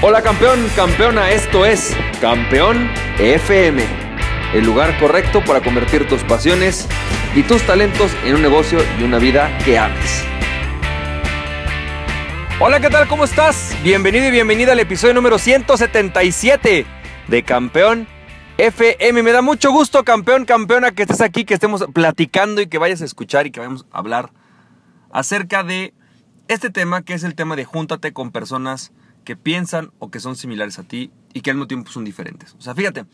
Hola campeón, campeona, esto es Campeón FM, el lugar correcto para convertir tus pasiones y tus talentos en un negocio y una vida que ames. Hola, ¿qué tal? ¿Cómo estás? Bienvenido y bienvenida al episodio número 177 de Campeón FM. Me da mucho gusto, campeón, campeona, que estés aquí, que estemos platicando y que vayas a escuchar y que vayamos a hablar acerca de este tema, que es el tema de júntate con personas que piensan o que son similares a ti y que al mismo tiempo son diferentes. O sea, fíjate,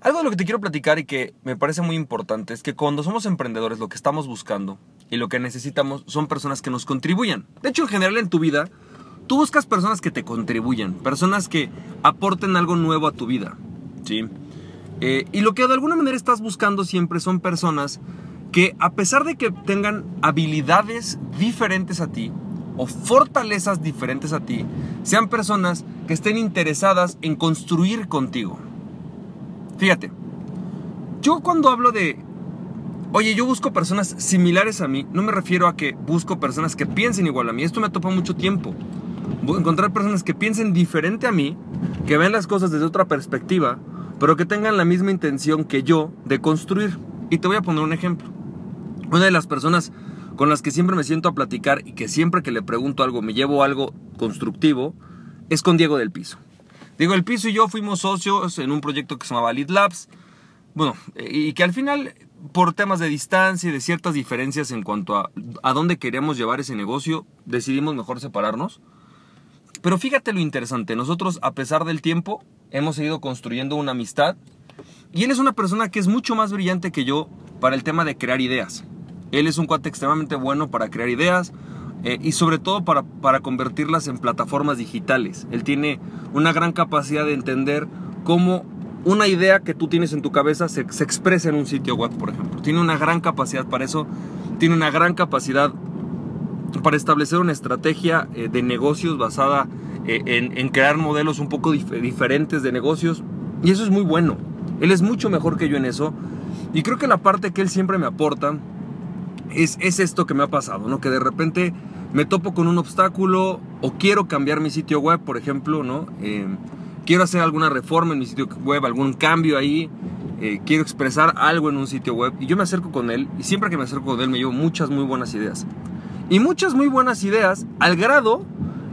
algo de lo que te quiero platicar y que me parece muy importante es que cuando somos emprendedores lo que estamos buscando y lo que necesitamos son personas que nos contribuyan. De hecho, en general en tu vida, tú buscas personas que te contribuyan, personas que aporten algo nuevo a tu vida. ¿sí? Eh, y lo que de alguna manera estás buscando siempre son personas que a pesar de que tengan habilidades diferentes a ti, o fortalezas diferentes a ti sean personas que estén interesadas en construir contigo. Fíjate, yo cuando hablo de, oye, yo busco personas similares a mí, no me refiero a que busco personas que piensen igual a mí, esto me topa mucho tiempo. Encontrar personas que piensen diferente a mí, que vean las cosas desde otra perspectiva, pero que tengan la misma intención que yo de construir. Y te voy a poner un ejemplo. Una de las personas con las que siempre me siento a platicar y que siempre que le pregunto algo me llevo algo constructivo, es con Diego del Piso. Diego del Piso y yo fuimos socios en un proyecto que se llamaba Lead Labs. Bueno, y que al final, por temas de distancia y de ciertas diferencias en cuanto a, a dónde queríamos llevar ese negocio, decidimos mejor separarnos. Pero fíjate lo interesante, nosotros a pesar del tiempo hemos seguido construyendo una amistad y él es una persona que es mucho más brillante que yo para el tema de crear ideas. Él es un cuate extremadamente bueno para crear ideas eh, y sobre todo para, para convertirlas en plataformas digitales. Él tiene una gran capacidad de entender cómo una idea que tú tienes en tu cabeza se, se, expresa en un sitio web, por ejemplo. Tiene una gran capacidad para eso, tiene una gran capacidad para establecer una estrategia eh, de negocios basada eh, en, en, crear modelos un poco dif diferentes de negocios. Y eso es muy bueno. Él es mucho mejor que yo en eso. Y creo que la parte que él siempre me aporta es, esto que me ha pasado, ¿no? Que de repente me topo con un obstáculo o quiero cambiar mi sitio web, por ejemplo, ¿no? Eh, quiero hacer alguna reforma en mi sitio web, algún cambio ahí, eh, quiero expresar algo en un sitio web y yo me acerco con él y siempre que me acerco con él me llevo muchas muy buenas ideas. Y muchas muy buenas ideas al grado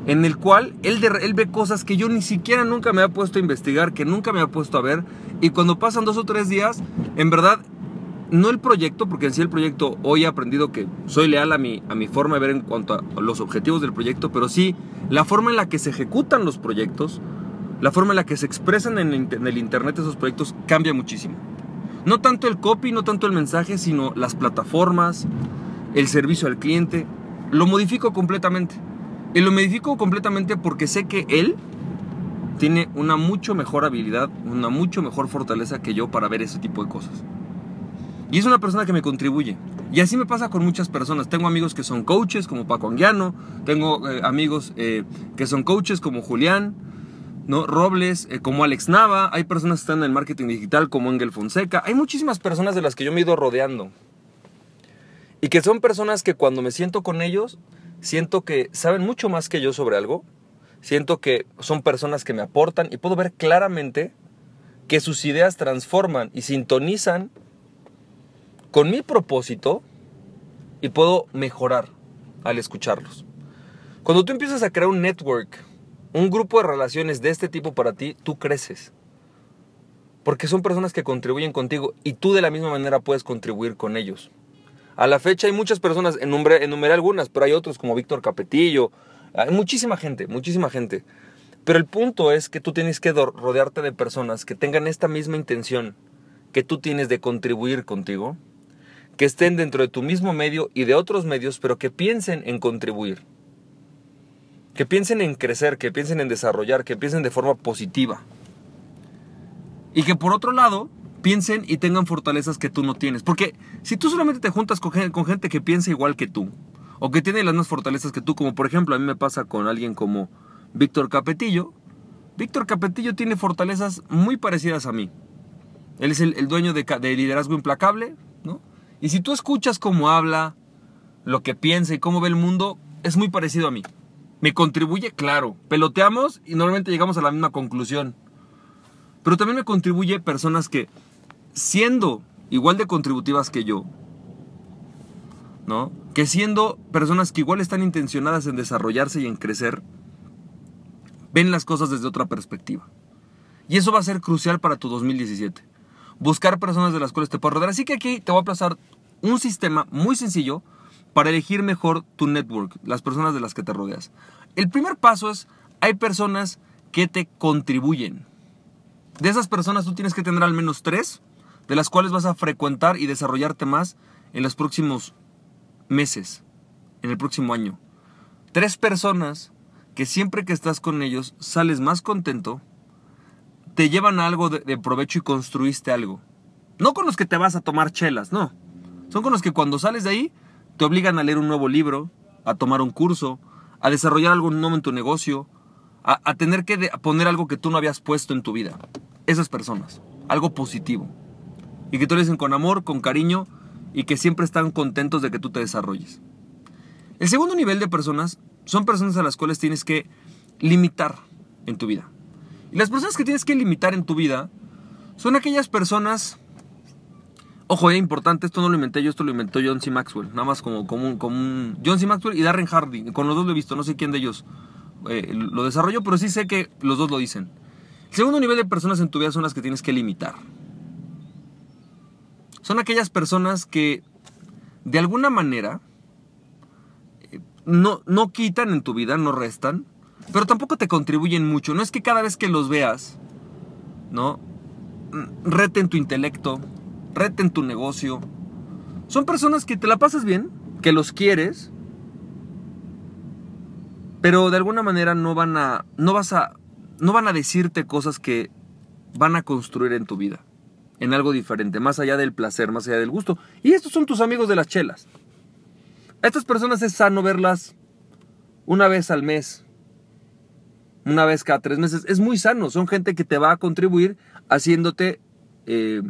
en el cual él, de, él ve cosas que yo ni siquiera nunca me ha puesto a investigar, que nunca me ha puesto a ver y cuando pasan dos o tres días, en verdad no el proyecto, porque en sí el proyecto hoy he aprendido que soy leal a mi, a mi forma de ver en cuanto a los objetivos del proyecto, pero sí la forma en la que se ejecutan los proyectos, la forma en la que se expresan en en el Internet esos proyectos cambia muchísimo. No tanto el copy, no tanto el mensaje, sino las plataformas, el servicio al cliente, lo modifico completamente. Y lo modifico completamente porque sé que él tiene una mucho mejor habilidad, una mucho mejor fortaleza que yo para ver ese tipo de cosas. Y es una persona que me contribuye. Y así me pasa con muchas personas. Tengo amigos que son coaches como Paco Anguiano, tengo eh, amigos eh, que son coaches como Julián, ¿no? Robles, eh, como Alex Nava, hay personas que están en el marketing digital como Engel Fonseca, hay muchísimas personas de las que yo me he ido rodeando. Y que son personas que cuando me siento con ellos, siento que saben mucho más que yo sobre algo, siento que son personas que me aportan y puedo ver claramente que sus ideas transforman y sintonizan con mi propósito y puedo mejorar al escucharlos. Cuando tú empiezas a crear un network, un grupo de relaciones de este tipo para ti, tú creces. Porque son personas que contribuyen contigo y tú de la misma manera puedes contribuir con ellos. A la fecha hay muchas personas, enumeré, enumeré algunas, pero hay otros como Víctor Capetillo, hay muchísima gente, muchísima gente. Pero el punto es que tú tienes que rodearte de personas que tengan esta misma intención que tú tienes de contribuir contigo que estén dentro de tu mismo medio y de otros medios, pero que piensen en contribuir. Que piensen en crecer, que piensen en desarrollar, que piensen de forma positiva. Y que por otro lado, piensen y tengan fortalezas que tú no tienes. Porque si tú solamente te juntas con gente, que piensa igual que tú, o que tiene las mismas fortalezas que tú, como por ejemplo a mí me pasa con alguien como Víctor Capetillo, Víctor Capetillo tiene fortalezas muy parecidas a mí. Él es el, dueño de, de liderazgo implacable, ¿no? Y si tú escuchas cómo habla, lo que piensa y cómo ve el mundo, es muy parecido a mí. ¿Me contribuye? Claro. Peloteamos y normalmente llegamos a la misma conclusión. Pero también me contribuye personas que, siendo igual de contributivas que yo, ¿no? Que siendo personas que igual están intencionadas en desarrollarse y en crecer, ven las cosas desde otra perspectiva. Y eso va a ser crucial para tu 2017. Buscar personas de las cuales te puedas rodear. Así que aquí te voy a pasar un sistema muy sencillo para elegir mejor tu network, las personas de las que te rodeas. El primer paso es, hay personas que te contribuyen. De esas personas tú tienes que tener al menos tres, de las cuales vas a frecuentar y desarrollarte más en los próximos meses, en el próximo año. Tres personas que siempre que estás con ellos sales más contento, te llevan algo de, provecho y construiste algo. No con los que te vas a tomar chelas, no. Son con los que cuando sales de ahí te obligan a leer un nuevo libro, a tomar un curso, a desarrollar algo nuevo en tu negocio, a, a tener que poner algo que tú no habías puesto en tu vida. Esas personas, algo positivo. Y que tú lo dicen con amor, con cariño y que siempre están contentos de que tú te desarrolles. El segundo nivel de personas son personas a las cuales tienes que limitar en tu vida. Las personas que tienes que limitar en tu vida son aquellas personas Ojo, es importante, esto no lo inventé yo, esto lo inventó John C. Maxwell. Nada más como, como, un, como un... John C. Maxwell y Darren Hardy. Con los dos lo he visto, no sé quién de ellos eh, lo desarrolló, pero sí sé que los dos lo dicen. El segundo nivel de personas en tu vida son las que tienes que limitar. Son aquellas personas que de alguna manera eh, no, no quitan en tu vida, no restan, pero tampoco te contribuyen mucho. No es que cada vez que los veas, ¿no? Mm, reten tu intelecto, reten tu negocio. Son personas que te la pasas bien, que los quieres, pero de alguna manera no van a no vas a no van a decirte cosas que van a construir en tu vida, en algo diferente, más allá del placer, más allá del gusto. Y estos son tus amigos de las chelas. A estas personas es sano verlas una vez al mes, una vez cada tres meses. Es muy sano, son gente que te va a contribuir haciéndote eh,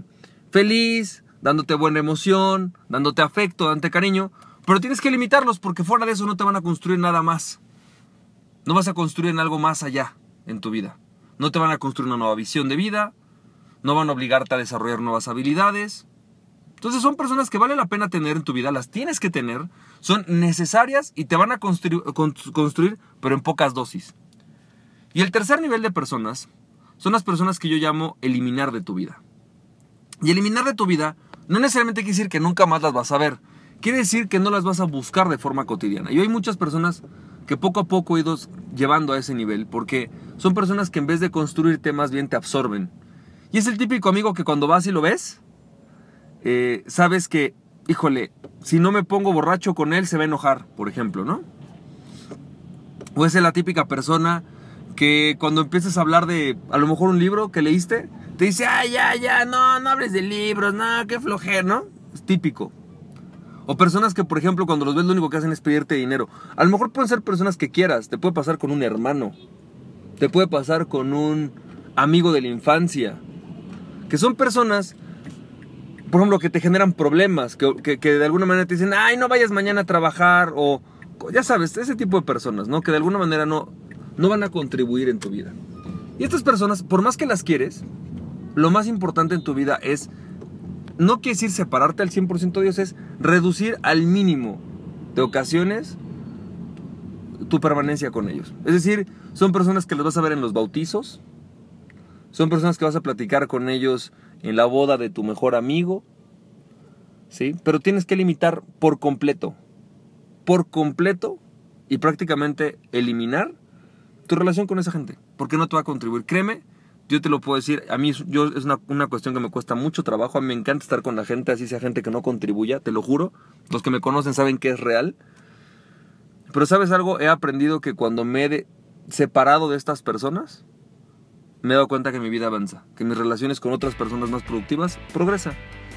feliz, dándote buena emoción, dándote afecto, dándote cariño, pero tienes que limitarlos porque fuera de eso no te van a construir nada más. No vas a construir en algo más allá en tu vida. No te van a construir una nueva visión de vida, no van a obligarte a desarrollar nuevas habilidades. Entonces son personas que vale la pena tener en tu vida, las tienes que tener, son necesarias y te van a construir, construir pero en pocas dosis. Y el tercer nivel de personas son las personas que yo llamo eliminar de tu vida. Y eliminar de tu vida no necesariamente quiere decir que nunca más las vas a ver. Quiere decir que no las vas a buscar de forma cotidiana. Y hay muchas personas que poco a poco he ido llevando a ese nivel, porque son personas que en vez de construirte más bien te absorben. Y es el típico amigo que cuando vas y lo ves, eh, sabes que, híjole, si no me pongo borracho con él se va a enojar, por ejemplo, ¿no? O es la típica persona que cuando empiezas a hablar de a lo mejor un libro que leíste, te dice, ay, ya, ya, no, no hables de libros, no, qué flojera, ¿no? Es típico. O personas que, por ejemplo, cuando los ves lo único que hacen es pedirte dinero. A lo mejor pueden ser personas que quieras, te puede pasar con un hermano, te puede pasar con un amigo de la infancia, que son personas, por ejemplo, que te generan problemas, que, que de alguna manera te dicen, ay, no vayas mañana a trabajar, o ya sabes, ese tipo de personas, ¿no? Que de alguna manera no, no van a contribuir en tu vida. Y estas personas, por más que las quieres, lo más importante en tu vida es, no quiere decir separarte al 100% de Dios, es reducir al mínimo de ocasiones tu permanencia con ellos. Es decir, son personas que los vas a ver en los bautizos, son personas que vas a platicar con ellos en la boda de tu mejor amigo, ¿sí? Pero tienes que limitar por completo, por completo y prácticamente eliminar tu relación con esa gente, porque no te va a contribuir. Créeme, yo te lo puedo decir, a mí yo, es una, una, cuestión que me cuesta mucho trabajo, a mí me encanta estar con la gente, así sea gente que no contribuya, te lo juro, los que me conocen saben que es real. Pero sabes algo, he aprendido que cuando me he separado de estas personas, me he dado cuenta que mi vida avanza, que mis relaciones con otras personas más productivas progresa.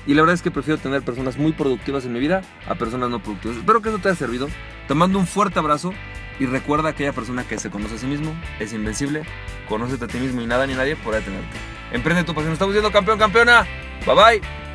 Y la verdad es que prefiero tener personas muy productivas en mi vida a personas no productivas. Espero que eso te haya servido. Te mando un fuerte abrazo y recuerda a aquella persona que se conoce a sí mismo, es invencible, conócete a ti mismo y nada ni nadie podrá detenerte. Emprende tu pasión. Estamos viendo campeón, campeona. Bye bye.